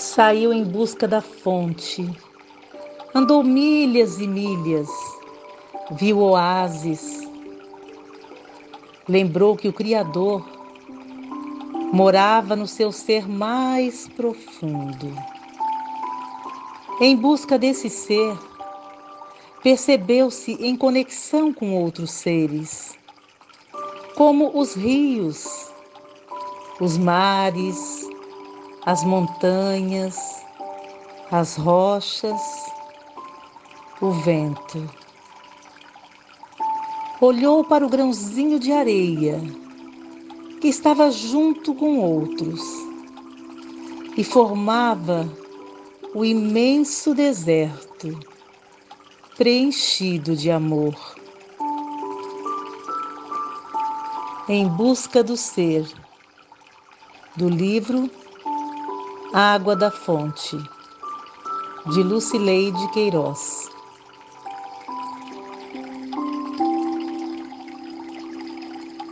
Saiu em busca da fonte, andou milhas e milhas, viu oásis, lembrou que o Criador morava no seu ser mais profundo. Em busca desse ser, percebeu-se em conexão com outros seres, como os rios, os mares, as montanhas, as rochas, o vento. Olhou para o grãozinho de areia que estava junto com outros e formava o imenso deserto preenchido de amor. Em busca do ser, do livro Água da Fonte, de Lucileide Queiroz.